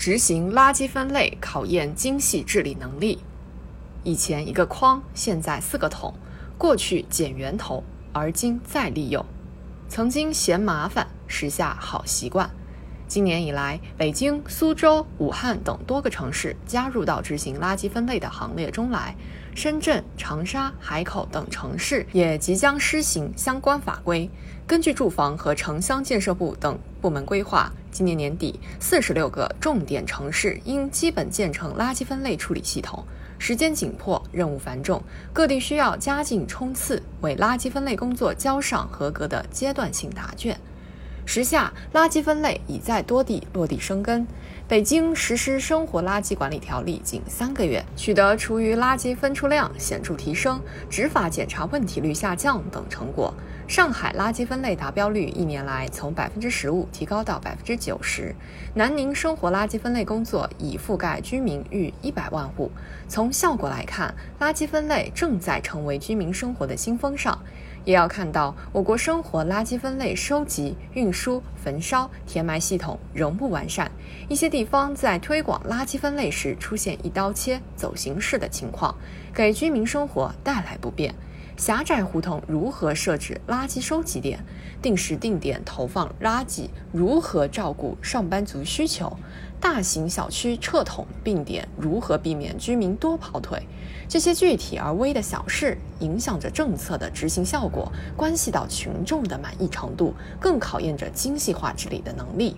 执行垃圾分类考验精细治理能力。以前一个筐，现在四个桶。过去捡源头，而今再利用。曾经嫌麻烦，时下好习惯。今年以来，北京、苏州、武汉等多个城市加入到执行垃圾分类的行列中来。深圳、长沙、海口等城市也即将施行相关法规。根据住房和城乡建设部等部门规划，今年年底，四十六个重点城市应基本建成垃圾分类处理系统。时间紧迫，任务繁重，各地需要加紧冲刺，为垃圾分类工作交上合格的阶段性答卷。时下，垃圾分类已在多地落地生根。北京实施生活垃圾管理条例仅三个月，取得厨余垃圾分出量显著提升、执法检查问题率下降等成果。上海垃圾分类达标率一年来从百分之十五提高到百分之九十。南宁生活垃圾分类工作已覆盖居民逾一百万户。从效果来看，垃圾分类正在成为居民生活的新风尚。也要看到，我国生活垃圾分类收集、运输、焚烧、填埋系统仍不完善，一些地方在推广垃圾分类时出现一刀切、走形式的情况，给居民生活带来不便。狭窄胡同如何设置垃圾收集点？定时定点投放垃圾，如何照顾上班族需求？大型小区撤桶并点，如何避免居民多跑腿？这些具体而微的小事，影响着政策的执行效果，关系到群众的满意程度，更考验着精细化治理的能力。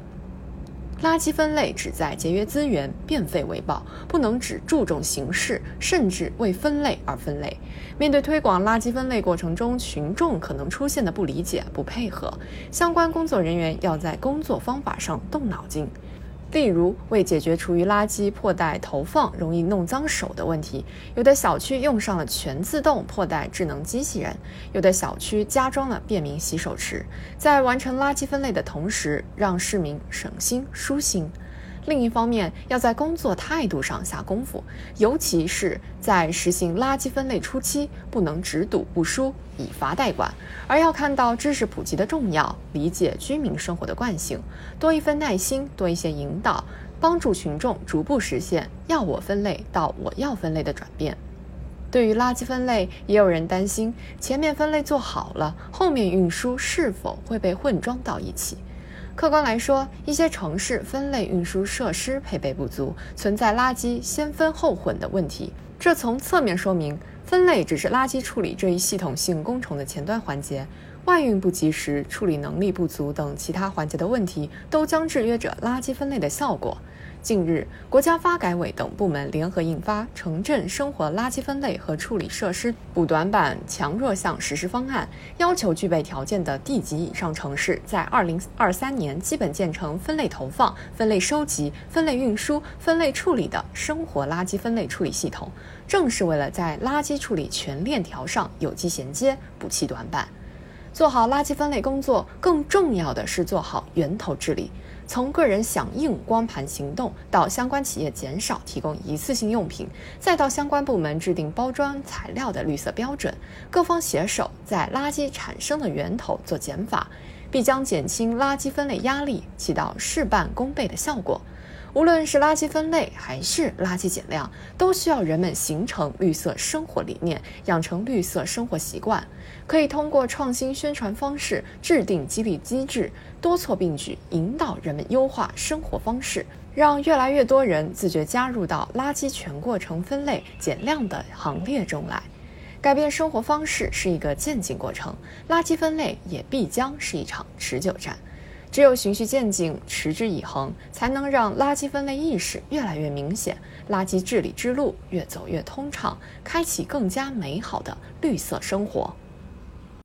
垃圾分类旨在节约资源、变废为宝，不能只注重形式，甚至为分类而分类。面对推广垃圾分类过程中群众可能出现的不理解、不配合，相关工作人员要在工作方法上动脑筋。例如，为解决厨余垃圾破袋投放容易弄脏手的问题，有的小区用上了全自动破袋智能机器人，有的小区加装了便民洗手池，在完成垃圾分类的同时，让市民省心舒心。另一方面，要在工作态度上下功夫，尤其是在实行垃圾分类初期，不能只堵不疏，以罚代管，而要看到知识普及的重要，理解居民生活的惯性，多一份耐心，多一些引导，帮助群众逐步实现“要我分类”到“我要分类”的转变。对于垃圾分类，也有人担心，前面分类做好了，后面运输是否会被混装到一起？客观来说，一些城市分类运输设施配备不足，存在垃圾先分后混的问题。这从侧面说明，分类只是垃圾处理这一系统性工程的前端环节，外运不及时、处理能力不足等其他环节的问题，都将制约着垃圾分类的效果。近日，国家发改委等部门联合印发《城镇生活垃圾分类和处理设施补短板强弱项实施方案》，要求具备条件的地级以上城市在2023年基本建成分类投放、分类收集、分类运输、分类处理的生活垃圾分类处理系统，正是为了在垃圾处理全链条上有机衔接，补齐短板。做好垃圾分类工作，更重要的是做好源头治理。从个人响应光盘行动，到相关企业减少提供一次性用品，再到相关部门制定包装材料的绿色标准，各方携手在垃圾产生的源头做减法，必将减轻垃圾分类压力，起到事半功倍的效果。无论是垃圾分类还是垃圾减量，都需要人们形成绿色生活理念，养成绿色生活习惯。可以通过创新宣传方式，制定激励机制，多措并举，引导人们优化生活方式，让越来越多人自觉加入到垃圾全过程分类减量的行列中来。改变生活方式是一个渐进过程，垃圾分类也必将是一场持久战。只有循序渐进、持之以恒，才能让垃圾分类意识越来越明显，垃圾治理之路越走越通畅，开启更加美好的绿色生活。